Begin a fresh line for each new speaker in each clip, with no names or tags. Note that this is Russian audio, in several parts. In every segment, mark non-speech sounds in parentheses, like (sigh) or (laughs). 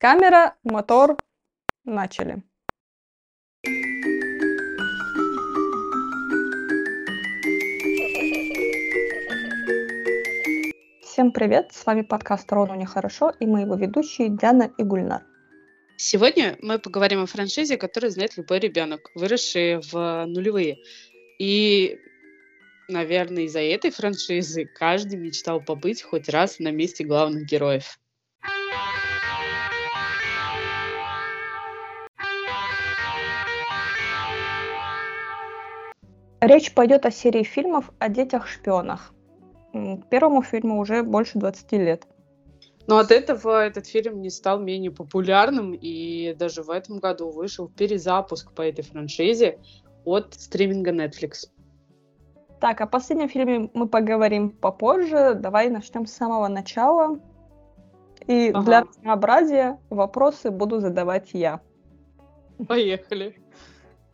Камера, мотор, начали. Всем привет, с вами подкаст «Рону нехорошо» и мы его ведущие Диана и Гульнар.
Сегодня мы поговорим о франшизе, которую знает любой ребенок, выросший в нулевые. И, наверное, из-за этой франшизы каждый мечтал побыть хоть раз на месте главных героев.
Речь пойдет о серии фильмов о детях-шпионах. Первому фильму уже больше 20 лет.
Но от этого этот фильм не стал менее популярным, и даже в этом году вышел перезапуск по этой франшизе от стриминга Netflix.
Так, о последнем фильме мы поговорим попозже. Давай начнем с самого начала. И ага. для разнообразия вопросы буду задавать я.
Поехали.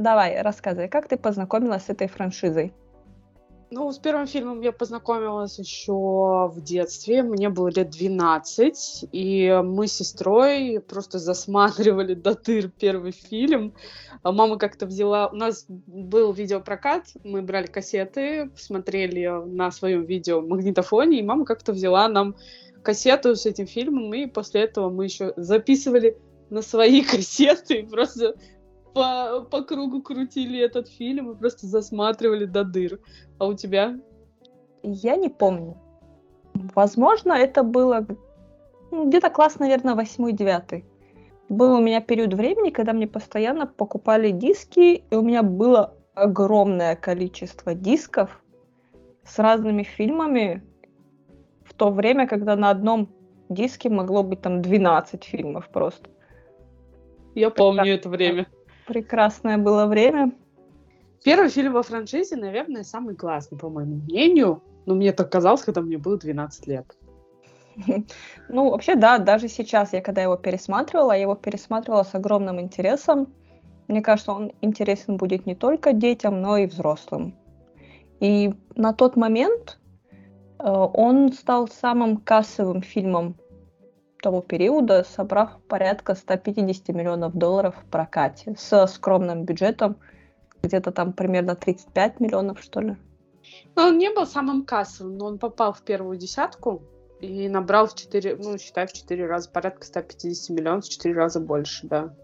Давай, рассказывай, как ты познакомилась с этой франшизой?
Ну, с первым фильмом я познакомилась еще в детстве. Мне было лет 12, и мы с сестрой просто засматривали до тыр первый фильм. А мама как-то взяла... У нас был видеопрокат, мы брали кассеты, смотрели на своем видео магнитофоне, и мама как-то взяла нам кассету с этим фильмом, и после этого мы еще записывали на свои (laughs) кассеты, просто по, по кругу крутили этот фильм и просто засматривали до дыр. А у тебя?
Я не помню. Возможно, это было ну, где-то класс, наверное, восьмой-девятый. Был у меня период времени, когда мне постоянно покупали диски, и у меня было огромное количество дисков с разными фильмами в то время, когда на одном диске могло быть там 12 фильмов просто.
Я помню это время.
Прекрасное было время.
Первый фильм во франшизе, наверное, самый классный, по моему мнению. Но мне так казалось, когда мне было 12 лет. (laughs)
Ну, вообще, да, даже сейчас, я когда его пересматривала, я его пересматривала с огромным интересом. Мне кажется, он интересен будет не только детям, но и взрослым. И на тот момент э, он стал самым кассовым фильмом того периода, собрав порядка 150 миллионов долларов в прокате с скромным бюджетом, где-то там примерно 35 миллионов, что ли.
Ну, он не был самым кассовым, но он попал в первую десятку и набрал в 4, ну, считай, в 4 раза, порядка 150 миллионов, в 4 раза больше, да.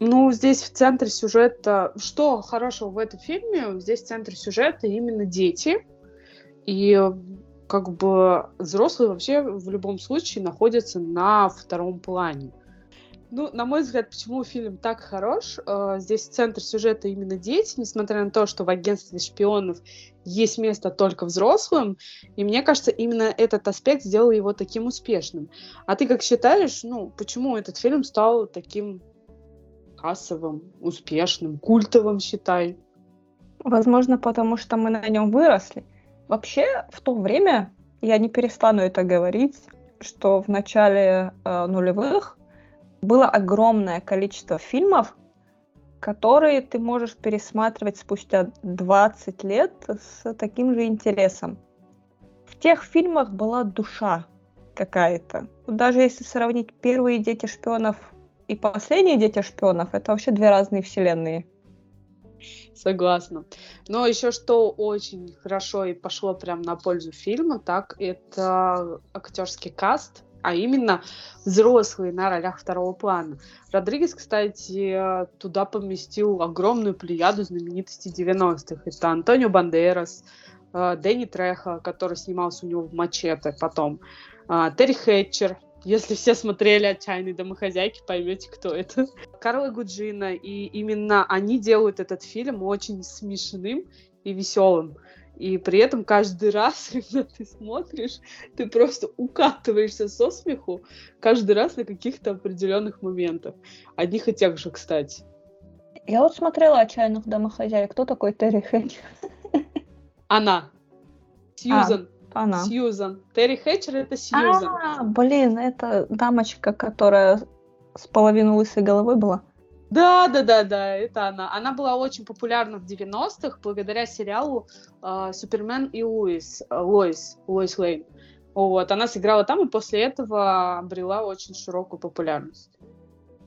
Ну, здесь в центре сюжета... Что хорошего в этом фильме? Здесь в центре сюжета именно дети. И как бы взрослые вообще в любом случае находятся на втором плане. Ну, на мой взгляд, почему фильм так хорош? Э, здесь центр сюжета именно дети, несмотря на то, что в агентстве шпионов есть место только взрослым. И мне кажется, именно этот аспект сделал его таким успешным. А ты как считаешь, ну, почему этот фильм стал таким кассовым, успешным, культовым, считай?
Возможно, потому что мы на нем выросли. Вообще, в то время, я не перестану это говорить, что в начале э, нулевых было огромное количество фильмов, которые ты можешь пересматривать спустя 20 лет с таким же интересом. В тех фильмах была душа какая-то. Даже если сравнить первые дети шпионов и последние дети шпионов, это вообще две разные вселенные.
Согласна. Но еще что очень хорошо и пошло прям на пользу фильма, так это актерский каст, а именно взрослые на ролях второго плана. Родригес, кстати, туда поместил огромную плеяду знаменитостей 90-х. Это Антонио Бандерас, э, Дэнни Треха, который снимался у него в «Мачете» потом, э, Терри Хэтчер, если все смотрели «Отчаянные домохозяйки», поймете, кто это. Карла Гуджина, и именно они делают этот фильм очень смешным и веселым. И при этом каждый раз, (laughs) когда ты смотришь, ты просто укатываешься со смеху каждый раз на каких-то определенных моментах. Одних и тех же, кстати.
Я вот смотрела «Отчаянных домохозяек». Кто такой Терри Хэтчер?
Она. Сьюзан.
А. Она.
Сьюзан. Терри Хэтчер это Сьюзан.
А, блин, это дамочка, которая с половиной лысой головой была.
Да, да, да, да, это она. Она была очень популярна в 90-х благодаря сериалу э, Супермен и Луис, э, Лоис, Лоис Лейн. Вот, она сыграла там и после этого обрела очень широкую популярность.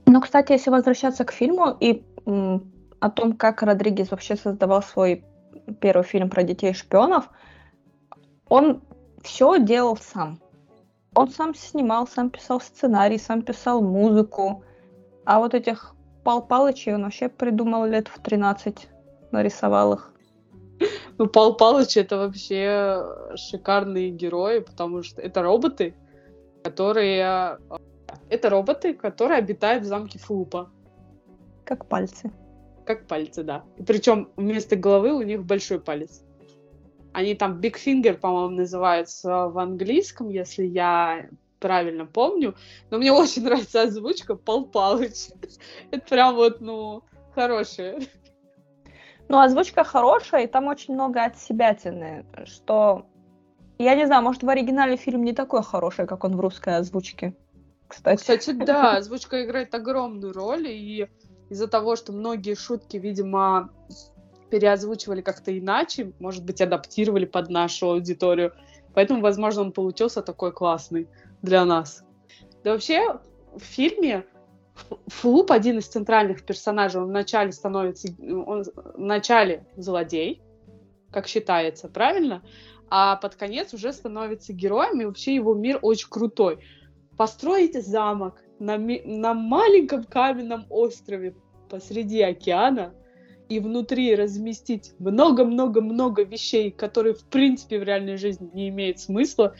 Ну, кстати, если возвращаться к фильму и м, о том, как Родригес вообще создавал свой первый фильм про детей-шпионов, он все делал сам. Он сам снимал, сам писал сценарий, сам писал музыку. А вот этих Пал Палычей он вообще придумал лет в 13, нарисовал их. (laughs)
Ну, Пал Палыч это вообще шикарные герои, потому что это роботы, которые... Это роботы, которые обитают в замке Флупа.
Как пальцы.
Как пальцы, да. И причем вместо головы у них большой палец. Они там Big Finger, по-моему, называются в английском, если я правильно помню. Но мне (laughs) очень нравится озвучка Пал Палыч. Это прям вот, ну, хорошая.
Ну, озвучка хорошая, и там очень много от себя тяны, что... Я не знаю, может, в оригинале фильм не такой хороший, как он в русской озвучке, кстати.
Кстати, (laughs) да, озвучка играет огромную роль, и из-за того, что многие шутки, видимо, переозвучивали как-то иначе, может быть, адаптировали под нашу аудиторию. Поэтому, возможно, он получился такой классный для нас. Да вообще, в фильме Флуп один из центральных персонажей. Он вначале становится... Он вначале злодей, как считается, правильно? А под конец уже становится героем, и вообще его мир очень крутой. Построите замок на, на маленьком каменном острове посреди океана, и внутри разместить много-много-много вещей, которые, в принципе, в реальной жизни не имеют смысла.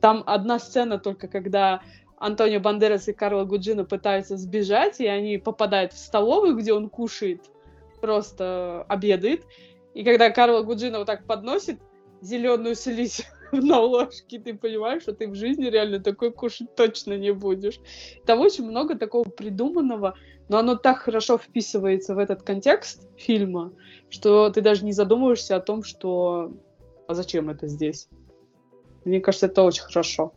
Там одна сцена только, когда Антонио Бандерас и Карло Гуджино пытаются сбежать, и они попадают в столовую, где он кушает, просто обедает. И когда Карло Гуджино вот так подносит зеленую слизь (laughs) на ложке, ты понимаешь, что ты в жизни реально такой кушать точно не будешь. Там очень много такого придуманного, но оно так хорошо вписывается в этот контекст фильма, что ты даже не задумываешься о том, что а зачем это здесь. Мне кажется, это очень хорошо.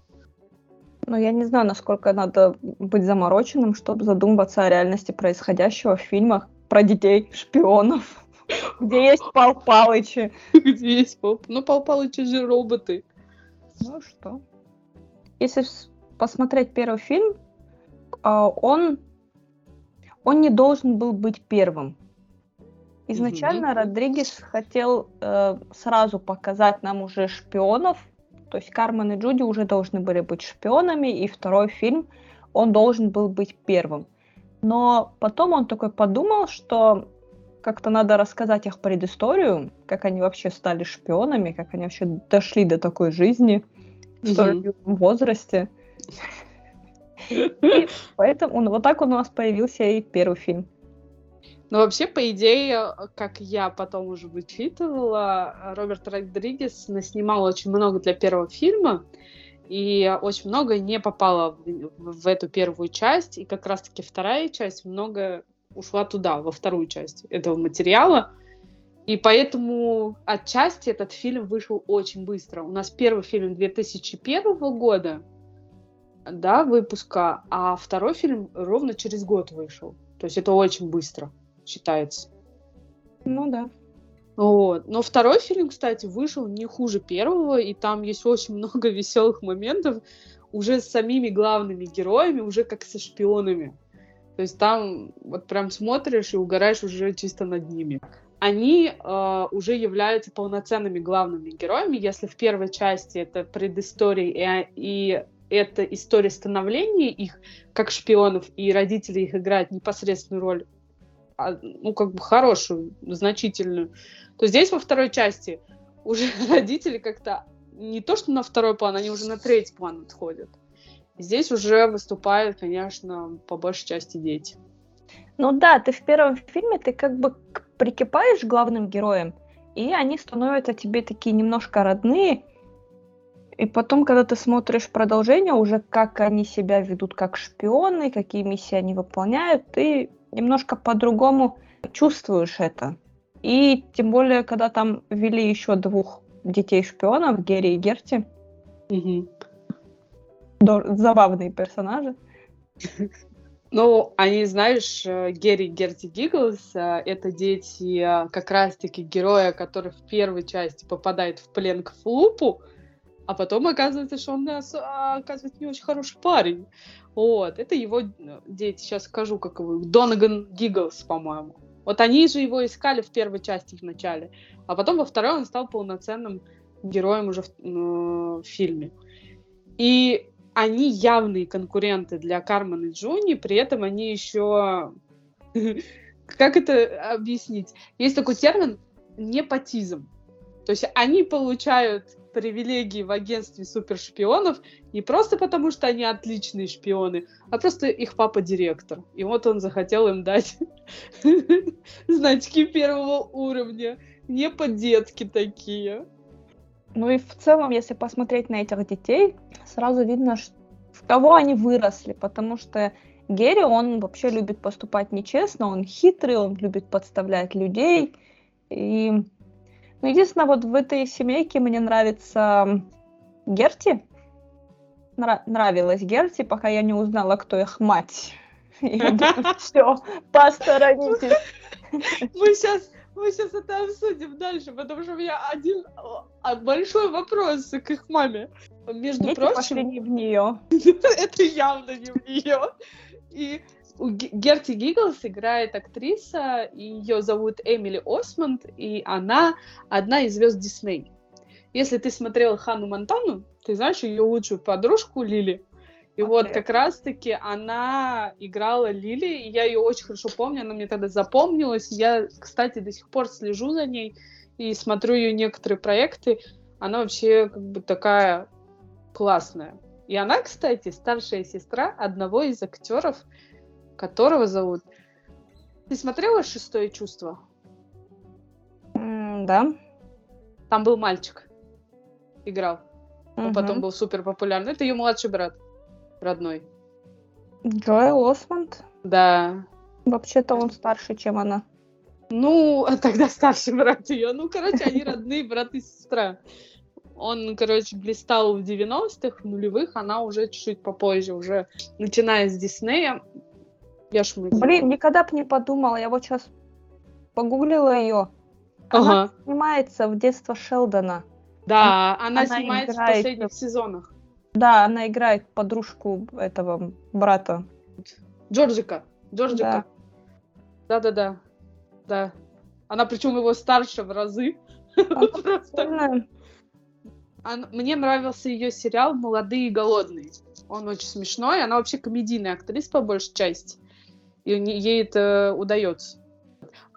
Но я не знаю, насколько надо быть замороченным, чтобы задумываться о реальности происходящего в фильмах про детей шпионов. (laughs) Где есть Пал Палычи.
Где есть Пал Ну, Пал Палычи же роботы.
Ну что? Если посмотреть первый фильм, а, он он не должен был быть первым. Изначально mm-hmm. Родригес хотел э, сразу показать нам уже шпионов, то есть Кармен и Джуди уже должны были быть шпионами, и второй фильм он должен был быть первым. Но потом он такой подумал, что как-то надо рассказать их предысторию, как они вообще стали шпионами, как они вообще дошли до такой жизни в столь возрасте. И (laughs) поэтому вот так у нас появился и первый фильм.
Ну, вообще, по идее, как я потом уже вычитывала, Роберт Родригес наснимал очень много для первого фильма, и очень много не попало в, в эту первую часть, и как раз-таки вторая часть много ушла туда, во вторую часть этого материала. И поэтому отчасти этот фильм вышел очень быстро. У нас первый фильм 2001 года, да, выпуска, а второй фильм ровно через год вышел. То есть это очень быстро считается.
Ну да.
Вот. Но второй фильм, кстати, вышел не хуже первого, и там есть очень много (laughs) веселых моментов уже с самими главными героями, уже как со шпионами. То есть там вот прям смотришь и угораешь уже чисто над ними. Они э, уже являются полноценными главными героями, если в первой части это предыстория и, и это история становления их как шпионов, и родители их играют непосредственную роль, а, ну, как бы хорошую, значительную, то здесь во второй части уже (laughs) родители как-то не то, что на второй план, они уже на третий план отходят. Здесь уже выступают, конечно, по большей части дети.
Ну да, ты в первом фильме, ты как бы прикипаешь главным героям, и они становятся тебе такие немножко родные, и потом, когда ты смотришь продолжение, уже как они себя ведут как шпионы, какие миссии они выполняют, ты немножко по-другому чувствуешь это. И тем более, когда там ввели еще двух детей-шпионов, Герри и Герти. Угу. Забавные персонажи.
Ну, они, знаешь, э, Герри Герти Гигглс, э, это дети э, как раз-таки героя, который в первой части попадает в плен к Флупу, А потом оказывается, что он, а, оказывается, не очень хороший парень. Вот, это его дети, сейчас скажу, как его, Донаган Гигглс, по-моему. Вот они же его искали в первой части в начале, а потом во второй он стал полноценным героем уже в, э, в фильме. И они явные конкуренты для Кармен и Джуни, при этом они еще... (laughs) Как это объяснить? Есть такой термин непотизм. То есть они получают привилегии в агентстве супершпионов не просто потому, что они отличные шпионы, а просто их папа директор. И вот он захотел им дать (laughs) значки первого уровня. Не по-детски такие.
Ну и в целом, если посмотреть на этих детей, сразу видно, в кого они выросли, потому что Герри, он вообще любит поступать нечестно, он хитрый, он любит подставлять людей. И ну, единственное, вот в этой семейке мне нравится Герти. Нра- нравилась Герти, пока я не узнала, кто их мать. (laughs) (laughs) Все, посторонитесь. (laughs)
Мы сейчас мы сейчас это обсудим дальше, потому что у меня один а, большой вопрос к их маме. Между Дети прочим...
пошли не в нее.
это явно не в нее. И Герти Гигглс играет актриса, ее зовут Эмили Осмонд, и она одна из звезд Дисней. Если ты смотрел Хану Монтану, ты знаешь ее лучшую подружку Лили. И okay. вот как раз-таки она играла Лили, и я ее очень хорошо помню, она мне тогда запомнилась. Я, кстати, до сих пор слежу за ней и смотрю ее некоторые проекты. Она вообще как бы такая классная. И она, кстати, старшая сестра одного из актеров, которого зовут... Ты смотрела «Шестое чувство»?
Mm, да.
Там был мальчик. Играл. Он угу. потом был супер популярный. Это ее младший брат. Родной.
Джоэл Осмонд?
Да.
Вообще-то он старше, чем она.
Ну, тогда старший брат ее. Ну, короче, они родные брат и сестра. Он, короче, блистал в 90-х, в нулевых, она уже чуть-чуть попозже, уже начиная с Диснея.
Я ж Блин, никогда бы не подумала, я вот сейчас погуглила ее. Она ага. снимается в детство Шелдона.
Да, она, она снимается играет... в последних сезонах.
Да, она играет подружку этого брата.
Джорджика. Джорджика. Да-да-да. Да. Она причем его старше в разы. (laughs) Просто. Мне нравился ее сериал «Молодые и голодные». Он очень смешной. Она вообще комедийная актриса по большей части. И ей это удается.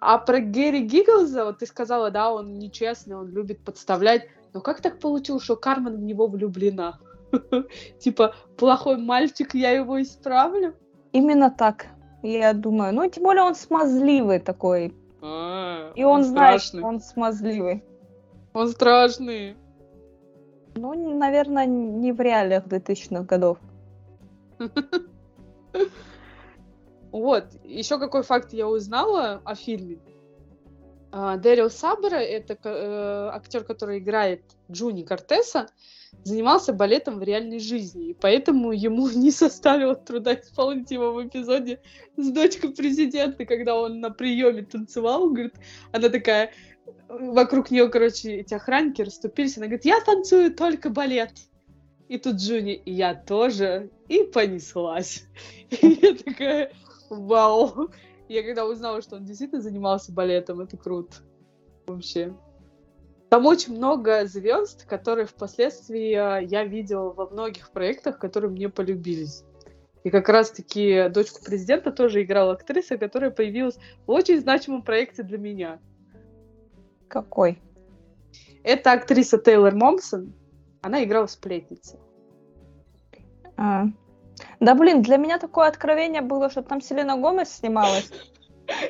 А про Гэри Гигглза, вот ты сказала, да, он нечестный, он любит подставлять. Но как так получилось, что Кармен в него влюблена? (laughs) Типа, плохой мальчик, я его исправлю?
Именно так. Я думаю. Ну, тем более он смазливый такой.
А,
И он, знает, он смазливый.
Он страшный.
Ну, наверное, не в реалиях 2000-х годов. (laughs)
Вот, еще какой факт я узнала о фильме. А, Дэрил Сабера, это э, актер, который играет Джуни Кортеса, занимался балетом в реальной жизни, и поэтому ему (laughs) не составило труда исполнить его в эпизоде с дочкой президента, когда он на приеме танцевал, говорит, она такая, вокруг нее, короче, эти охранники расступились, она говорит, я танцую только балет. И тут Джуни, я тоже, и понеслась. (laughs) И я такая, вау. (laughs) Я когда узнала, что он действительно занимался балетом, это круто. Вообще. Там очень много звезд, которые впоследствии э, я видела во многих проектах, которые мне полюбились. И как раз-таки дочку президента тоже играла актриса, которая появилась в очень значимом проекте для меня.
Какой?
Это актриса Тейлор Момсон. Она играла в «Сплетнице».
А, да блин, для меня такое откровение было, что там Селена Гомес снималась.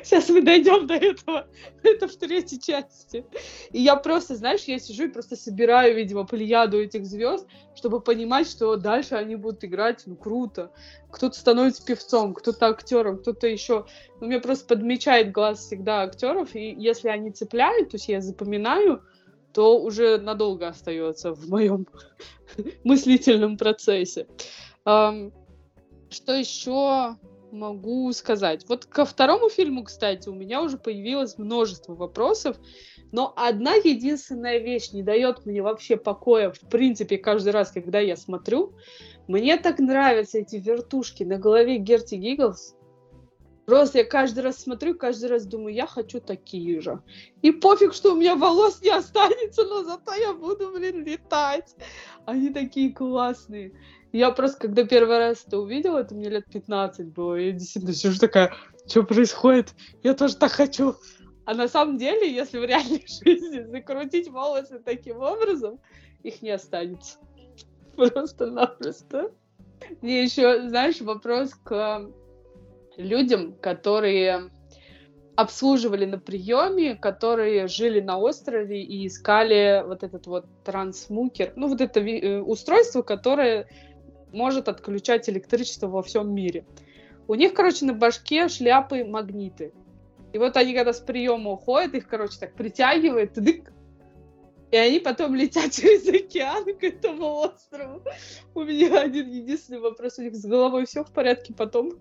Сейчас мы дойдем до этого. Это в третьей части. И я просто, знаешь, я сижу и просто собираю, видимо, плеяду этих звезд, чтобы понимать, что дальше они будут играть, ну, круто. Кто-то становится певцом, кто-то актером, кто-то еще. Ну, мне просто подмечает глаз всегда актеров, и если они цепляют, то есть я запоминаю, то уже надолго остается в моем (laughs) мыслительном процессе. Что еще могу сказать? Вот ко второму фильму, кстати, у меня уже появилось множество вопросов, Но одна единственная вещь не дает мне вообще покоя, в принципе, каждый раз, когда я смотрю. Мне так нравятся эти вертушки на голове Герти Гигглс. Просто я каждый раз смотрю, каждый раз думаю, я хочу такие же. И пофиг, что у меня волос не останется, но зато я буду, блин, летать. Они такие классные. Я просто, когда первый раз это увидела, это мне лет 15 было, я действительно сижу такая, что происходит? Я тоже так хочу. А на самом деле, если в реальной (laughs) жизни закрутить волосы таким образом, их не останется. Просто-напросто. Мне еще, знаешь, вопрос к людям, которые обслуживали на приеме, которые жили на острове и искали вот этот вот трансмукер, ну вот это э, устройство, которое может отключать электричество во всем мире. У них, короче, на башке шляпы магниты. И вот они, когда с приема уходят, их, короче, так притягивает, тыдык, и они потом летят (laughs) через океан к этому острову. У меня один единственный вопрос. У них с головой все в порядке потом?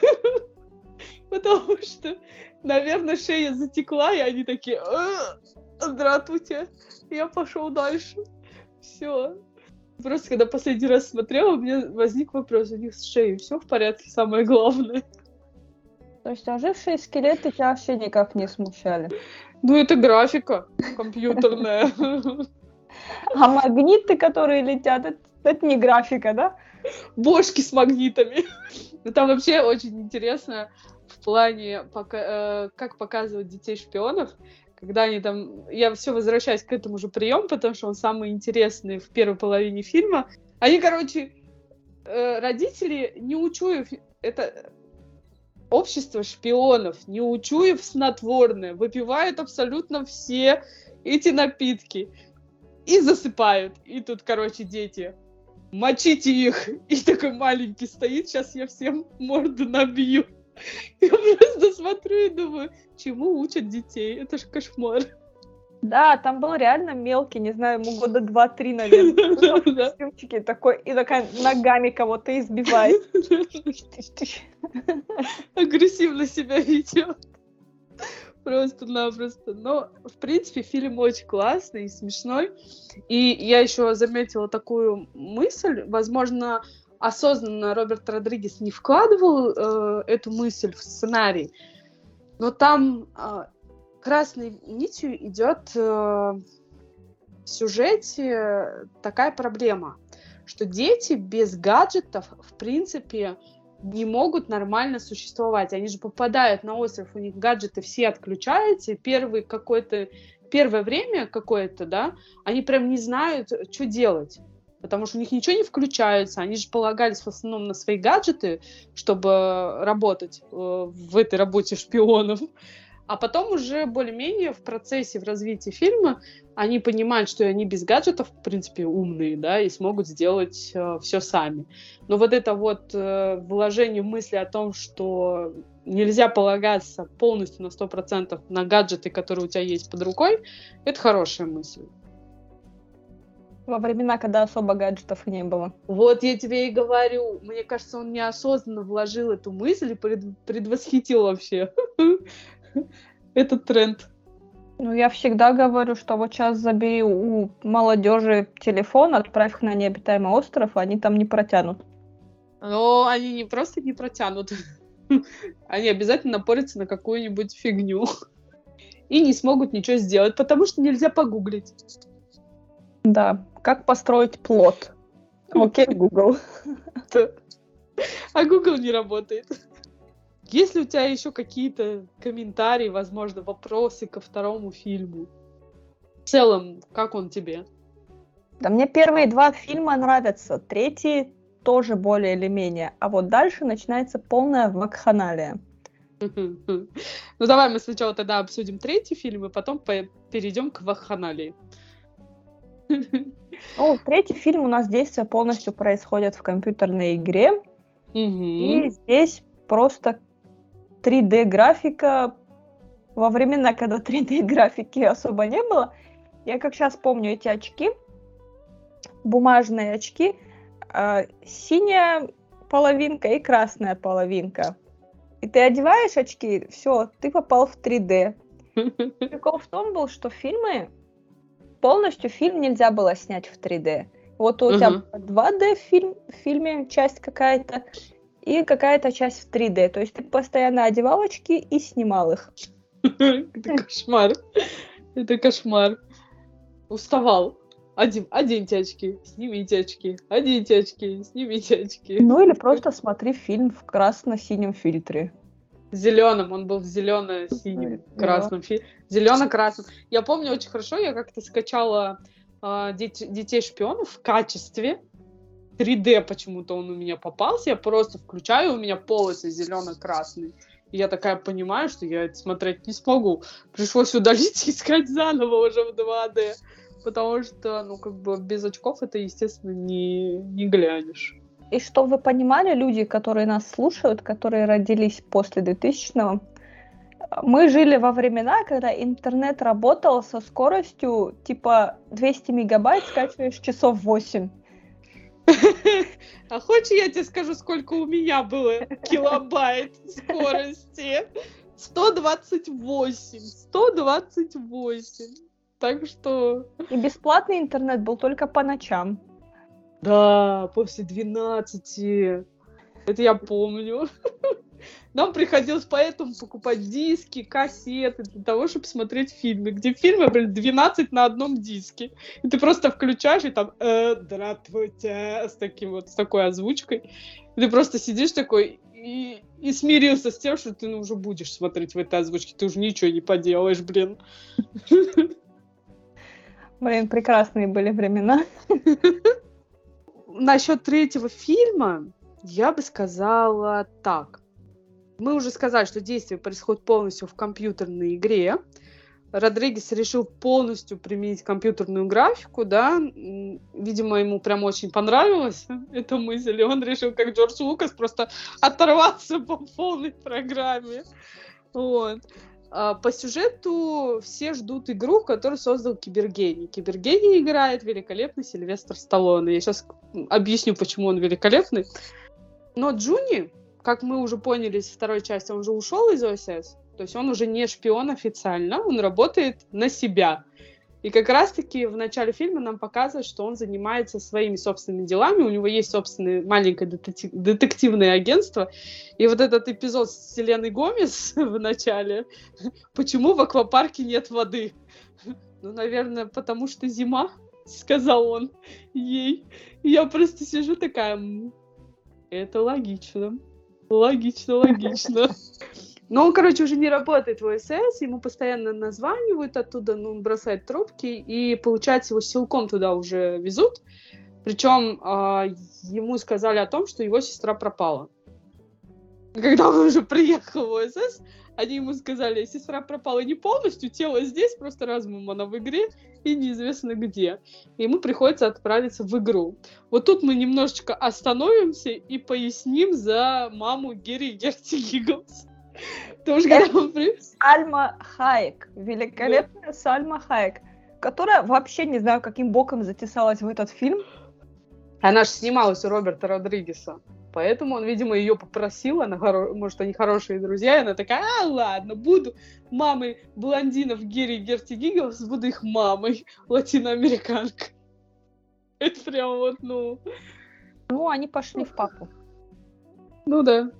(laughs) Потому что, наверное, шея затекла, и они такие, здравствуйте, я пошел дальше. Все. Просто когда последний раз смотрела, у меня возник вопрос, у них с шеей все в порядке, самое главное.
Есть ожившие скелеты тебя вообще никак не смущали?
Ну, это графика компьютерная.
А магниты, которые летят, это, это не графика, да?
Бошки с магнитами. Ну, там вообще очень интересно в плане, пока, э, как показывать детей-шпионов, когда они там... Я все возвращаюсь к этому же приему, потому что он самый интересный в первой половине фильма. Они, короче, э, родители, не учуяв... Это общество шпионов, не учуяв снотворное, выпивают абсолютно все эти напитки и засыпают. И тут, короче, дети, мочите их. И такой маленький стоит, сейчас я всем морду набью. (laughs) Я просто смотрю и думаю, чему учат детей? Это ж кошмар.
Да, там был реально мелкий, не знаю, ему года два-три, наверное. (laughs) Костюмчики такой, и такая ногами кого-то избивает. (laughs)
Агрессивно себя ведет. Просто-напросто. Но, в принципе, фильм очень классный и смешной. И я еще заметила такую мысль, возможно, осознанно Роберт Родригес не вкладывал э, эту мысль в сценарий, но там э, красной нитью идет э, в сюжете такая проблема, что дети без гаджетов, в принципе, не могут нормально существовать. Они же попадают на остров, у них гаджеты все отключаются, и первый какой-то первое время какое-то, да, они прям не знают, что делать потому что у них ничего не включается, они же полагались в основном на свои гаджеты, чтобы работать э, в этой работе шпионов. А потом уже более-менее в процессе, в развитии фильма они понимают, что они без гаджетов, в принципе, умные, да, и смогут сделать э, все сами. Но вот это вот э, вложение мысли о том, что нельзя полагаться полностью на 100% на гаджеты, которые у тебя есть под рукой, это хорошая мысль.
Во времена, когда особо гаджетов не было.
Вот я тебе и говорю. Мне кажется, он неосознанно вложил эту мысль и пред, предвосхитил вообще (laughs) (laughs) этот тренд.
Ну, я всегда говорю, что вот сейчас забери у молодежи телефон, отправь их на необитаемый остров, они там не протянут.
Но они не просто не протянут. (laughs) Они обязательно напорятся на какую-нибудь фигню. (laughs) И не смогут ничего сделать, потому что нельзя погуглить.
Да, как построить плод? Окей, Google.
А Google не работает. Есть ли у тебя еще какие-то комментарии, возможно, вопросы ко второму фильму? В целом, как он тебе?
Да мне первые два фильма нравятся, третий тоже более или менее, а вот дальше начинается полная вакханалия.
Ну давай мы сначала тогда обсудим третий фильм, и потом перейдем к вакханалии.
Ну, третий фильм у нас действие полностью происходит в компьютерной игре.
Угу. И
здесь просто 3D графика. Во времена, когда 3D графики особо не было, я как сейчас помню эти очки, бумажные очки, э, синяя половинка и красная половинка. И ты одеваешь очки, все, ты попал в 3D. (laughs) Прикол в том был, что фильмы полностью фильм нельзя было снять в 3D. Вот у тебя
Мгм.
2D фильм, в фильме часть какая-то и какая-то часть в 3D. То есть ты постоянно одевал очки и снимал их. (laughs)
Это кошмар. Это кошмар. Уставал. Один, оденьте очки, снимите очки, оденьте очки, снимите очки.
Ну или просто смотри фильм в красно-синем фильтре.
Зеленым, он был в зелено-синем, красном фильме. Зелено-красном. Я помню очень хорошо, я как-то скачала а, «Дети- детей шпионов в качестве. 3D почему-то он у меня попался. Я просто включаю, у меня полосы зелено-красные. И я такая понимаю, что я это смотреть не смогу. Пришлось удалить и искать заново уже в 2D. Потому что, ну, как бы без очков это, естественно, не, не глянешь.
И чтобы вы понимали, люди, которые нас слушают, которые родились после 2000-го, мы жили во времена, когда интернет работал со скоростью типа 200 мегабайт, скачиваешь часов 8.
А хочешь, я тебе скажу, сколько у меня было килобайт скорости? 128. 128. Так что...
И бесплатный интернет был только по ночам.
Да, после 12. Это я помню. Нам приходилось поэтому покупать диски, кассеты для того, чтобы смотреть фильмы, где фильмы, блин, 12 на одном диске. И ты просто включаешь, и там э, «Здравствуйте» с таким вот, с такой озвучкой. И ты просто сидишь такой и, и смирился с тем, что ты ну, уже будешь смотреть в этой озвучке. Ты уже ничего не поделаешь, блин.
Блин, прекрасные были времена.
Насчет третьего фильма я бы сказала так. Мы уже сказали, что действие происходит полностью в компьютерной игре. Родригес решил полностью применить компьютерную графику, да. Видимо, ему прям очень понравилась (laughs) эта мысль, и он решил, как Джордж Лукас, просто оторваться по полной программе. Вот. А, По сюжету все ждут игру, которую создал Кибергений. Кибергений играет великолепный Сильвестр Сталлоне. Я сейчас объясню, почему он великолепный. Но Джуни, как мы уже поняли из второй части, он уже ушел из ОСС. То есть он уже не шпион официально, он работает на себя. И как раз-таки в начале фильма нам показывают, что он занимается своими собственными делами, у него есть собственное маленькое детектив- детективное агентство. И вот этот эпизод с Селеной Гомес (laughs) в начале, почему в аквапарке нет воды? Ну, наверное, потому что зима, (laughs) сказал он ей. Я просто сижу такая, «М, это логично. Логично, логично. (laughs) Но он, короче, уже не работает в ОСС, ему постоянно названивают оттуда, но он бросает трубки, и, получается, его силком туда уже везут. Причем а, ему сказали о том, что его сестра пропала. Когда он уже приехал в ОСС, они ему сказали, сестра пропала не полностью, тело здесь, просто разумом она в игре, и неизвестно где. И ему приходится отправиться в игру. Вот тут мы немножечко остановимся и поясним за маму Герри Герти Гигглс. Потому что
Сальма Хайек. Великолепная Сальма Хайек. Которая вообще не знаю, каким боком затесалась в этот фильм.
Она же снималась у Роберта Родригеса. Поэтому он, видимо, ее попросил, она хоро- может, они хорошие друзья, и она такая, а, ладно, буду мамой блондинов Герри Герти Гигглс, буду их мамой, латиноамериканка. Это прям вот, ну,
Ну, они пошли в папу.
ну да.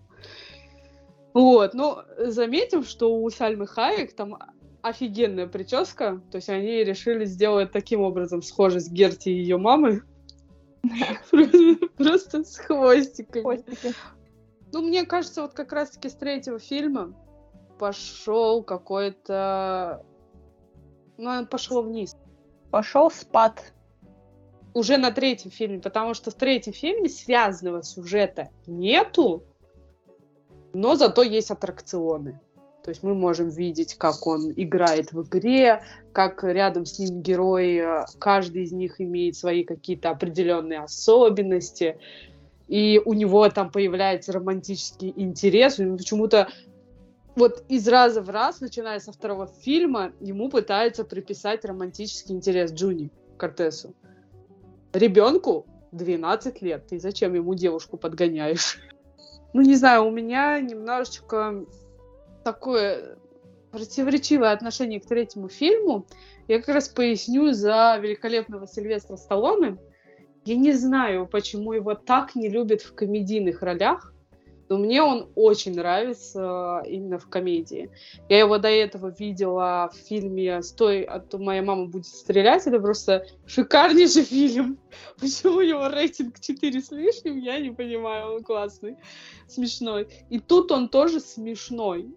Вот, ну, заметим, что у Сальмы Хайек там офигенная прическа, то есть они решили сделать таким образом схожесть Герти и ее мамы. Просто с хвостиками. Ну, мне кажется, вот как раз-таки с третьего фильма пошел какой-то... Ну, он пошел вниз.
Пошел спад.
Уже на третьем фильме, потому что в третьем фильме связанного сюжета нету, но зато есть аттракционы. То есть мы можем видеть, как он играет в игре, как рядом с ним герои, э, каждый из них имеет свои какие-то определенные особенности, и у него там появляется романтический интерес, почему-то вот из раза в раз, начиная со второго фильма, ему пытаются приписать романтический интерес Джуни Кортесу. Ребенку 12 лет, ты зачем ему девушку подгоняешь? (laughs) Ну, не знаю, у меня немножечко такое противоречивое отношение к третьему фильму. Я как раз поясню за великолепного Сильвестра Сталлоне. Я не знаю, почему его так не любят в комедийных ролях, но мне он очень нравится именно в комедии. Я его до этого видела в фильме «Стой, а то моя мама будет стрелять». Это просто шикарнейший фильм. (laughs) Почему у него рейтинг 4 с лишним, я не понимаю. Он классный, смешной. И тут он тоже смешной.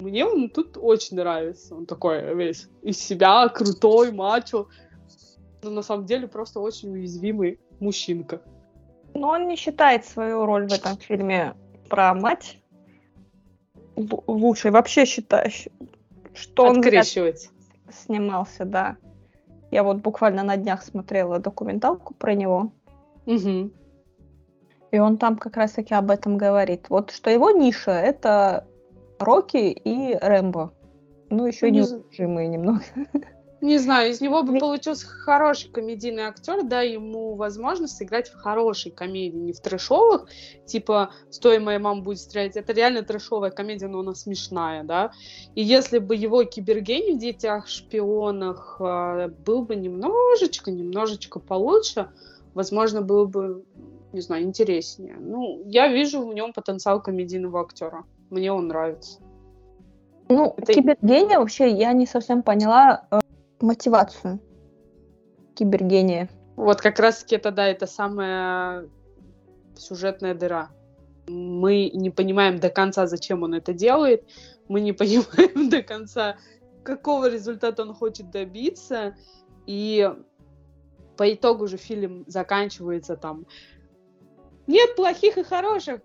Мне он тут очень нравится. Он такой весь из себя, крутой, мачо. Но на самом деле просто очень уязвимый мужчинка.
Но он не считает свою роль в этом фильме про мать лучшей. Вообще считаю, что он снимался, да. Я вот буквально на днях смотрела документалку про него.
Угу.
И он там как раз-таки об этом говорит. Вот что его ниша это Рокки и Рэмбо. Ну, еще и неудержимые немного. (laughs)
Не знаю, из него бы получился хороший комедийный актер, да, ему возможность сыграть в хорошей комедии, не в трэшовых, типа «Стой, моя мама будет стрелять». Это реально трэшовая комедия, но она смешная, да. И если бы его кибергений в «Детях шпионах» э, был бы немножечко, немножечко получше, возможно, был бы, не знаю, интереснее. Ну, я вижу в нем потенциал комедийного актера. Мне он нравится.
Ну, это... кибергения вообще я не совсем поняла э, мотивацию кибергения.
Вот как раз-таки это, да, это самая сюжетная дыра. Мы не понимаем до конца, зачем он это делает. Мы не (laughs) понимаем до конца, какого результата он хочет добиться. И по итогу же фильм заканчивается там. Нет плохих и хороших.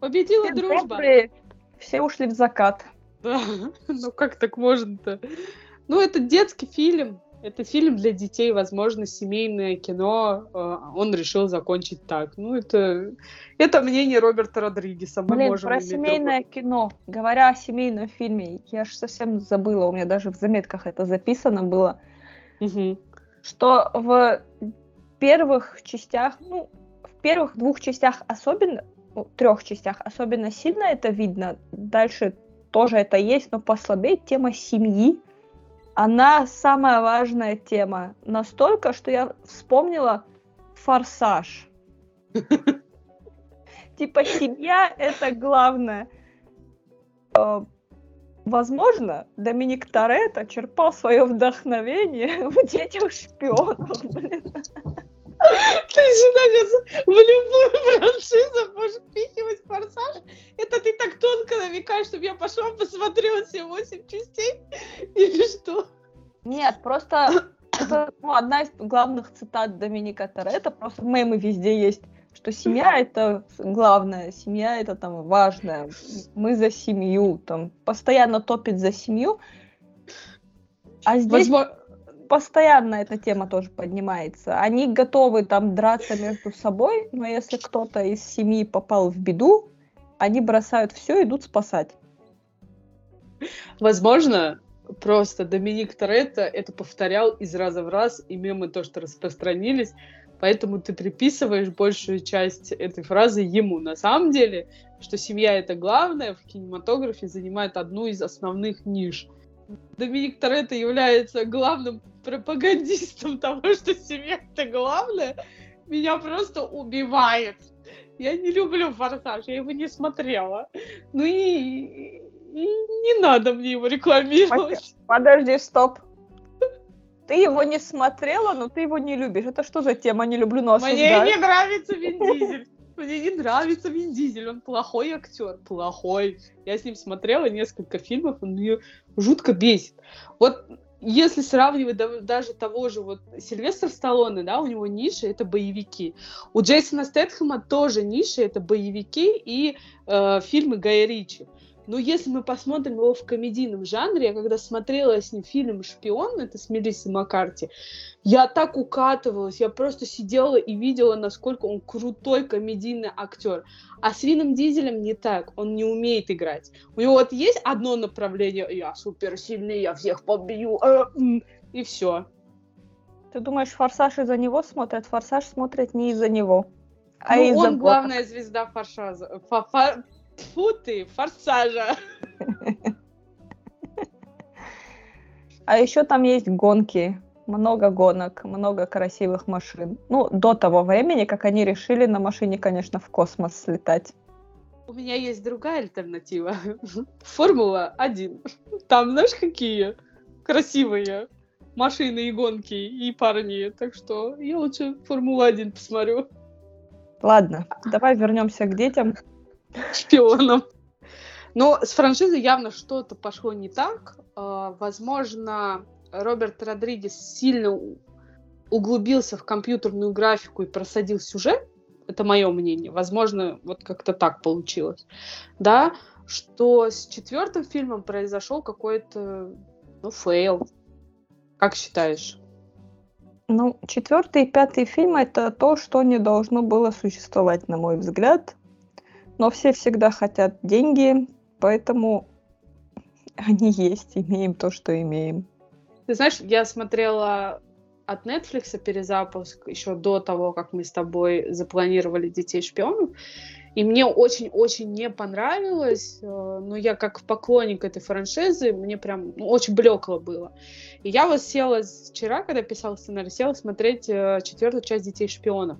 Победила Все дружба. Добрые,
все ушли в закат.
Да, (laughs) ну как так можно-то? Ну, это детский фильм. Это фильм для детей, возможно, семейное кино. Э, он решил закончить так. Ну, это, это мнение Роберта Родригеса.
Мы Блин, можем про семейное другое. кино. Говоря о семейном фильме, я же совсем забыла, у меня даже в заметках это записано было,
угу.
что в первых частях, ну, в первых двух частях особенно, трех частях особенно сильно это видно. Дальше тоже это есть, но послабее тема семьи. Она самая важная тема. Настолько, что я вспомнила форсаж. (laughs) Типа семья это главное. Э, возможно, Доминик Торетто черпал свое вдохновение (laughs) в детях шпионов, блин.
Ты сюда сейчас в любую (laughs) франшизу будешь впихивать форсаж? Это ты так тонко намекаешь, чтобы я пошла посмотрела все восемь частей? Или что?
Нет, просто (coughs) это ну, одна из главных цитат Доминика Торетто, просто мемы везде есть, что семья это главное, семья это там важное, мы за семью, там постоянно топит за семью, а здесь... Возможно постоянно эта тема тоже поднимается. Они готовы там драться между собой, но если кто-то из семьи попал в беду, они бросают все идут спасать.
Возможно, просто Доминик Торетто это повторял из раза в раз, и мемы то, что распространились, поэтому ты приписываешь большую часть этой фразы ему. На самом деле, что семья это главное в кинематографе занимает одну из основных ниш. Доминик Торетто является главным пропагандистом (laughs) того, что семья это главное, меня просто убивает. Я не люблю «Форсаж», я его не смотрела. Ну и, и не надо мне его рекламировать.
Подожди, стоп. Ты его не смотрела, но ты его не любишь. Это что за тема? Не люблю, но
осуждаю. Мне не нравится Вин Дизель. Мне не нравится Вин Дизель, он плохой актер, плохой. Я с ним смотрела несколько фильмов, он мне жутко бесит. Вот если сравнивать даже того же вот Сильвестра Сталлоне, да, у него ниша это боевики. У Джейсона Стэтхэма тоже ниша это боевики и э, фильмы Гая Ричи. Но если мы посмотрим его в комедийном жанре, я когда смотрела с ним фильм «Шпион», это с Мелиссой Маккарти, я так укатывалась, я просто сидела и видела, насколько он крутой комедийный актер. А с Вином Дизелем не так, он не умеет играть. У него вот есть одно направление, я суперсильный, я всех побью, э, и все.
Ты думаешь, «Форсаж» из-за него смотрят? «Форсаж» смотрят не из-за него,
а ну, из-за он главная звезда «Форсажа». Фо Фу ты, форсажа.
А еще там есть гонки, много гонок, много красивых машин. Ну, до того времени, как они решили на машине, конечно, в космос слетать.
У меня есть другая альтернатива. (laughs) Формула-1. Там, знаешь, какие красивые машины и гонки, и парни. Так что я лучше Формулу-1 посмотрю.
Ладно, давай вернемся к детям. (laughs)
Шпионам. Но с франшизой явно что-то пошло не так. А, возможно, Роберт Родригес сильно углубился в компьютерную графику и просадил сюжет. Это мое мнение. Возможно, вот как-то так получилось. Да, что с четвертым фильмом произошел какой-то, ну, fail. Как считаешь?
Ну, четвертый и пятый фильм это то, что не должно было существовать, на мой взгляд. Но все всегда хотят деньги, поэтому они есть, имеем то, что имеем.
Ты знаешь, я смотрела от Netflix перезапуск еще до того, как мы с тобой запланировали «Детей шпионов», и мне очень-очень не понравилось, э, но я как поклонник этой франшизы, мне прям ну, очень блекло было. И я вот села вчера, когда писала сценарий, села смотреть э, четвертую часть «Детей шпионов».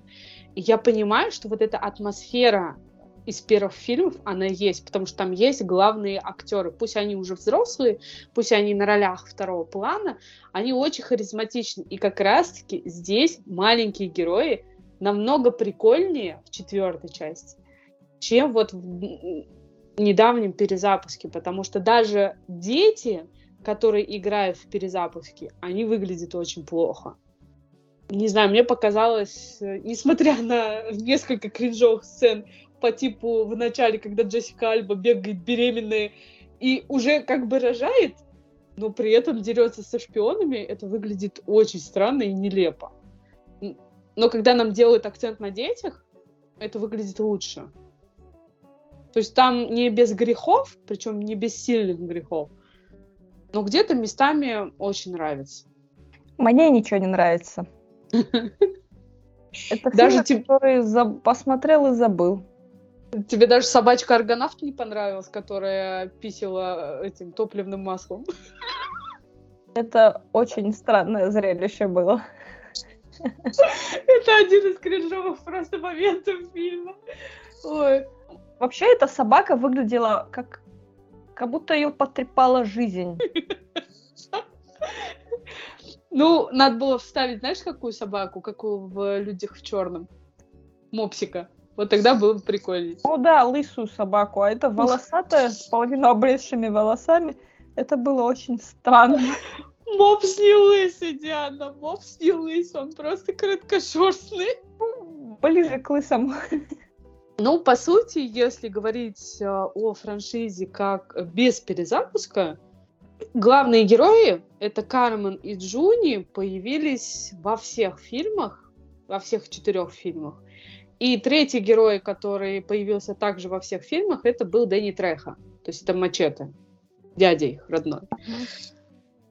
И я понимаю, что вот эта атмосфера из первых фильмов она есть, потому что там есть главные актеры. Пусть они уже взрослые, пусть они на ролях второго плана, они очень харизматичны. И как раз-таки здесь маленькие герои намного прикольнее в четвертой части, чем вот в недавнем перезапуске, потому что даже дети, которые играют в перезапуске, они выглядят очень плохо. Не знаю, мне показалось, э, несмотря на (laughs) несколько кринжовых сцен, по типу в начале, когда Джессика Альба бегает беременная и уже как бы рожает, но при этом дерется со шпионами, это выглядит очень странно и нелепо. Но когда нам делают акцент на детях, это выглядит лучше. То есть там не без грехов, причем не без сильных грехов, но где-то местами очень нравится.
Мне ничего не нравится. (laughs) Это Даже фильм, который посмотрел и забыл.
Тебе даже собачка аргонавт не понравилась, которая писала этим топливным маслом?
Это очень странное зрелище было.
Это один из кринжовых просто моментов фильма. Ой.
Вообще, эта собака выглядела как... Как будто ее потрепала жизнь.
Ну, надо было вставить, знаешь, какую собаку? Какую в «Людях в черном»? Мопсика. Вот тогда было бы прикольнее.
О, да, лысую собаку, а это волосатая, с половину обрезшими волосами. Это было очень странно. (laughs)
Мопс не лысый, Диана, мопс не лысый, он просто короткошерстный.
Ближе к лысому.
Ну, по сути, если говорить э, о франшизе как без перезапуска, главные герои, это Кармен и Джуни, появились во всех фильмах, во всех четырех фильмах. И третий герой, который появился также во всех фильмах, это был Дэнни Треха. То есть это Мачете, дядя их родной.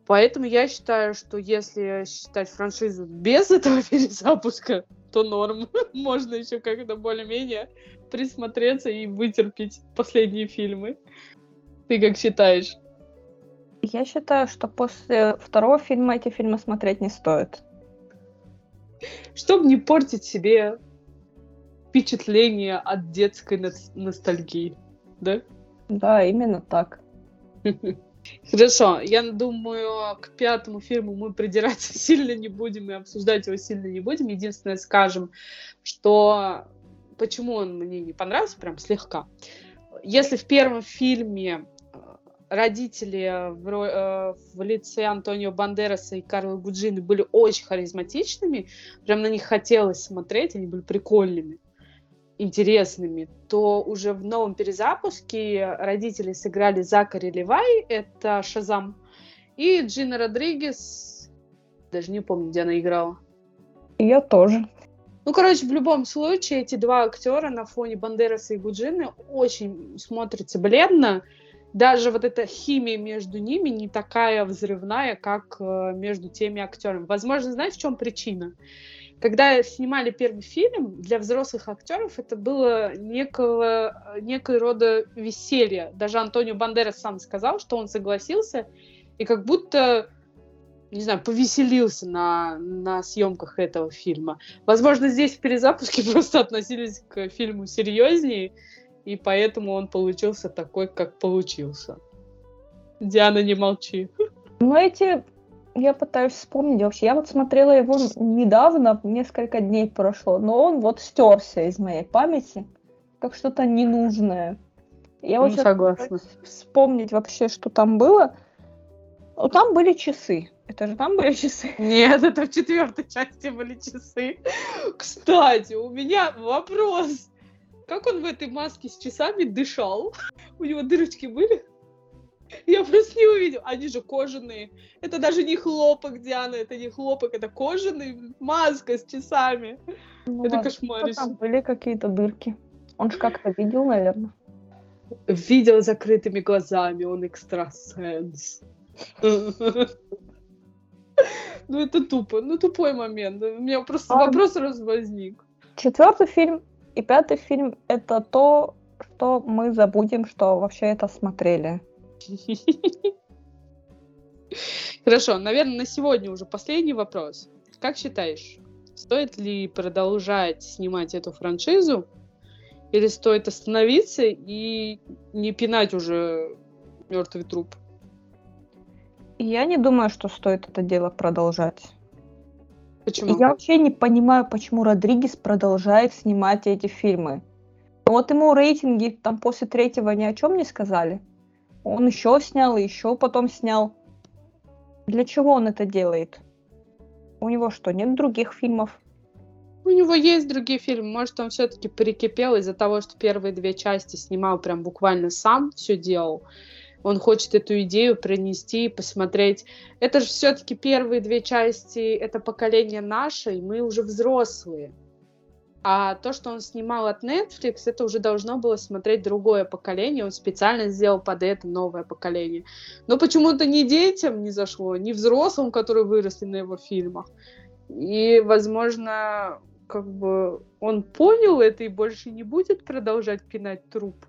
Поэтому я считаю, что если считать франшизу без (laughs) этого перезапуска, то норм. (laughs) Можно еще как-то более-менее присмотреться и вытерпеть последние фильмы. Ты как считаешь?
Я считаю, что после второго фильма эти фильмы смотреть не стоит.
Чтобы не портить себе впечатление от детской ностальгии, да?
Да, именно так. (laughs)
Хорошо, я думаю, к пятому фильму мы придираться (laughs) сильно не будем и обсуждать его сильно не будем. Единственное, скажем, что почему он мне не понравился, прям слегка. Если в первом фильме э, родители в, э, в лице Антонио Бандераса и Карло Гуджины были очень харизматичными, прям на них хотелось смотреть, они были прикольными интересными, то уже в новом перезапуске родители сыграли Закари Левай, это Шазам, и Джина Родригес, даже не помню, где она играла.
Я тоже.
Ну, короче, в любом случае, эти два актера на фоне Бандераса и Гуджины очень смотрятся бледно. Даже вот эта химия между ними не такая взрывная, как э, между теми актерами. Возможно, знаешь, в чем причина? Когда снимали первый фильм, для взрослых актеров это было некого, некой рода веселье. Даже Антонио Бандерас сам сказал, что он согласился, и как будто не знаю, повеселился на, на съемках этого фильма. Возможно, здесь в перезапуске (laughs) просто относились к фильму серьезнее, и поэтому он получился такой, как получился. Диана, не молчи.
Ну, эти... Я пытаюсь вспомнить вообще. Я вот смотрела его недавно, несколько дней прошло, но он вот стерся из моей памяти, как что-то ненужное. Я
ну, согласна.
вспомнить вообще, что там было. Ну, там были часы. Это же там были часы? (laughs)
Нет, это в четвертой части были часы. Кстати, у меня вопрос. Как он в этой маске с часами дышал? У него дырочки были? Я просто не увидел. Они же кожаные. Это даже не хлопок, Диана, это не хлопок, это кожаный маска с часами. Ну, это кошмар.
Там были какие-то дырки. Он же как-то видел, наверное.
Видел закрытыми глазами, он экстрасенс. Ну, это тупо. Ну, тупой момент. У меня просто вопрос раз возник.
Четвертый фильм и пятый фильм — это то, что мы забудем, что вообще это смотрели. (laughs)
Хорошо, наверное, на сегодня уже последний вопрос. Как считаешь, стоит ли продолжать снимать эту франшизу, или стоит остановиться и не пинать уже мертвый труп?
Я не думаю, что стоит это дело продолжать.
Почему?
Я вообще не понимаю, почему Родригес продолжает снимать эти фильмы. Вот ему рейтинги там после третьего ни о чем не сказали. Он еще снял, и еще потом снял. Для чего он это делает? У него что, нет других фильмов?
У него есть другие фильмы. Может, он все-таки прикипел из-за того, что первые две части снимал прям буквально сам, все делал он хочет эту идею принести и посмотреть. Это же все-таки первые две части, это поколение наше, и мы уже взрослые. А то, что он снимал от Netflix, это уже должно было смотреть другое поколение. Он специально сделал под это новое поколение. Но почему-то ни детям не зашло, ни взрослым, которые выросли на его фильмах. И, возможно, как бы он понял это и больше не будет продолжать пинать труп.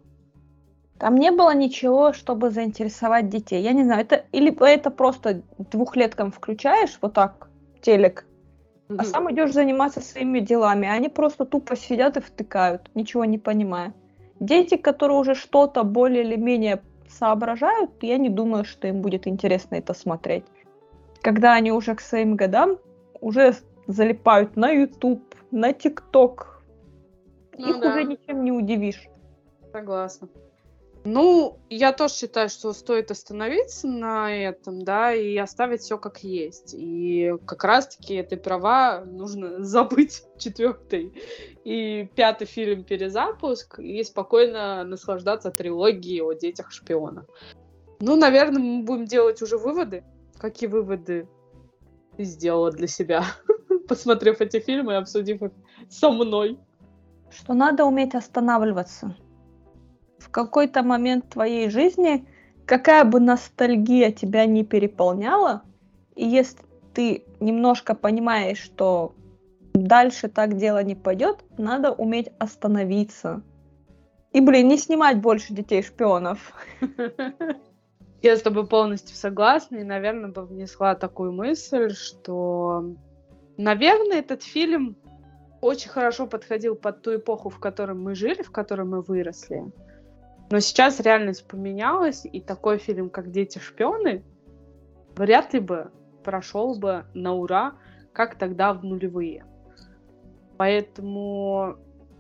Там не было ничего, чтобы заинтересовать детей. Я не знаю, это или это просто двухлеткам включаешь вот так телек, mm-hmm. а сам идешь заниматься своими делами. Они просто тупо сидят и втыкают, ничего не понимая. Дети, которые уже что-то более или менее соображают, я не думаю, что им будет интересно это смотреть. Когда они уже к своим годам уже залипают на YouTube, на TikTok, ну, их да. уже ничем не удивишь.
Согласна. Ну, я тоже считаю, что стоит остановиться на этом, да, и оставить все как есть. И как раз-таки ты права, нужно (laughs) забыть четвертый и пятый фильм перезапуск и спокойно наслаждаться трилогией о детях шпионов. Ну, наверное, мы будем делать уже выводы. Какие выводы ты сделала для себя, (laughs) посмотрев эти фильмы и обсудив их со мной?
Что надо уметь останавливаться в какой-то момент твоей жизни, какая бы ностальгия тебя не переполняла, и если ты немножко понимаешь, что дальше так дело не пойдет, надо уметь остановиться. И, блин, не снимать больше детей-шпионов. (laughs)
Я с тобой полностью согласна, и, наверное, бы внесла такую мысль, что, наверное, этот фильм очень хорошо подходил под ту эпоху, в которой мы жили, в которой мы выросли. Но сейчас реальность поменялась, и такой фильм, как «Дети-шпионы», вряд ли бы прошел бы на ура, как тогда в нулевые. Поэтому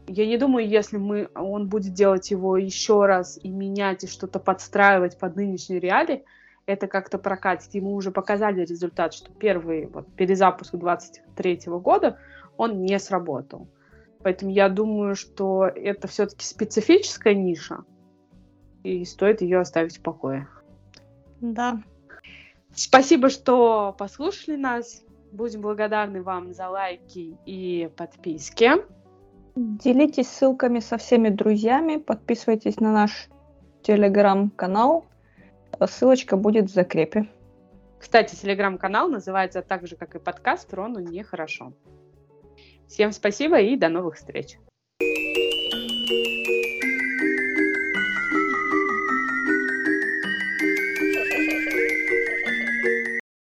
я не думаю, если мы, он будет делать его еще раз и менять, и что-то подстраивать под нынешние реалии, это как-то прокатит. Ему уже показали результат, что первый вот, перезапуск 23 года, он не сработал. Поэтому я думаю, что это все-таки специфическая ниша, и стоит ее оставить в покое.
Да.
Спасибо, что послушали нас. Будем благодарны вам за лайки и подписки.
Делитесь ссылками со всеми друзьями, подписывайтесь на наш телеграм-канал. Ссылочка будет в закрепе.
Кстати, телеграм-канал называется так же, как и подкаст «Рону нехорошо». Всем спасибо и до новых встреч.